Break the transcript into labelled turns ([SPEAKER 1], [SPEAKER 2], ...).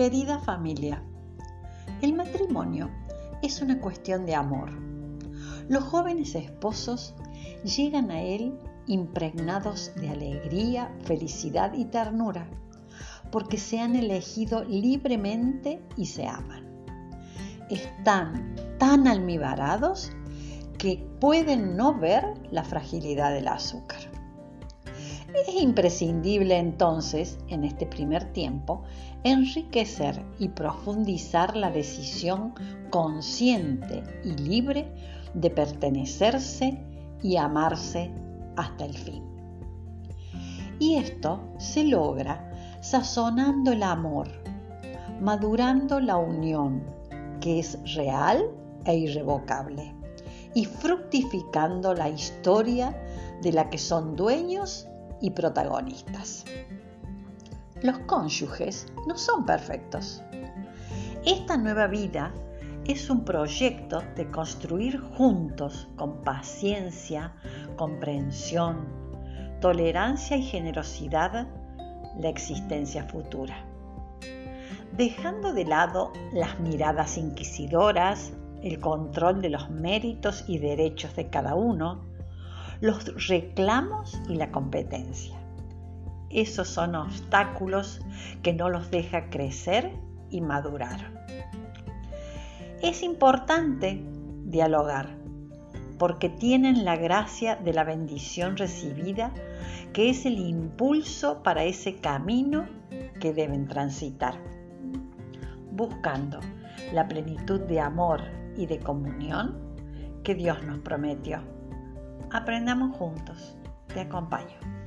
[SPEAKER 1] Querida familia, el matrimonio es una cuestión de amor. Los jóvenes esposos llegan a él impregnados de alegría, felicidad y ternura, porque se han elegido libremente y se aman. Están tan almibarados que pueden no ver la fragilidad del azúcar. Es imprescindible entonces, en este primer tiempo, enriquecer y profundizar la decisión consciente y libre de pertenecerse y amarse hasta el fin. Y esto se logra sazonando el amor, madurando la unión, que es real e irrevocable, y fructificando la historia de la que son dueños y protagonistas. Los cónyuges no son perfectos. Esta nueva vida es un proyecto de construir juntos con paciencia, comprensión, tolerancia y generosidad la existencia futura. Dejando de lado las miradas inquisidoras, el control de los méritos y derechos de cada uno, los reclamos y la competencia. Esos son obstáculos que no los deja crecer y madurar. Es importante dialogar porque tienen la gracia de la bendición recibida que es el impulso para ese camino que deben transitar, buscando la plenitud de amor y de comunión que Dios nos prometió. Aprendamos juntos. Te acompaño.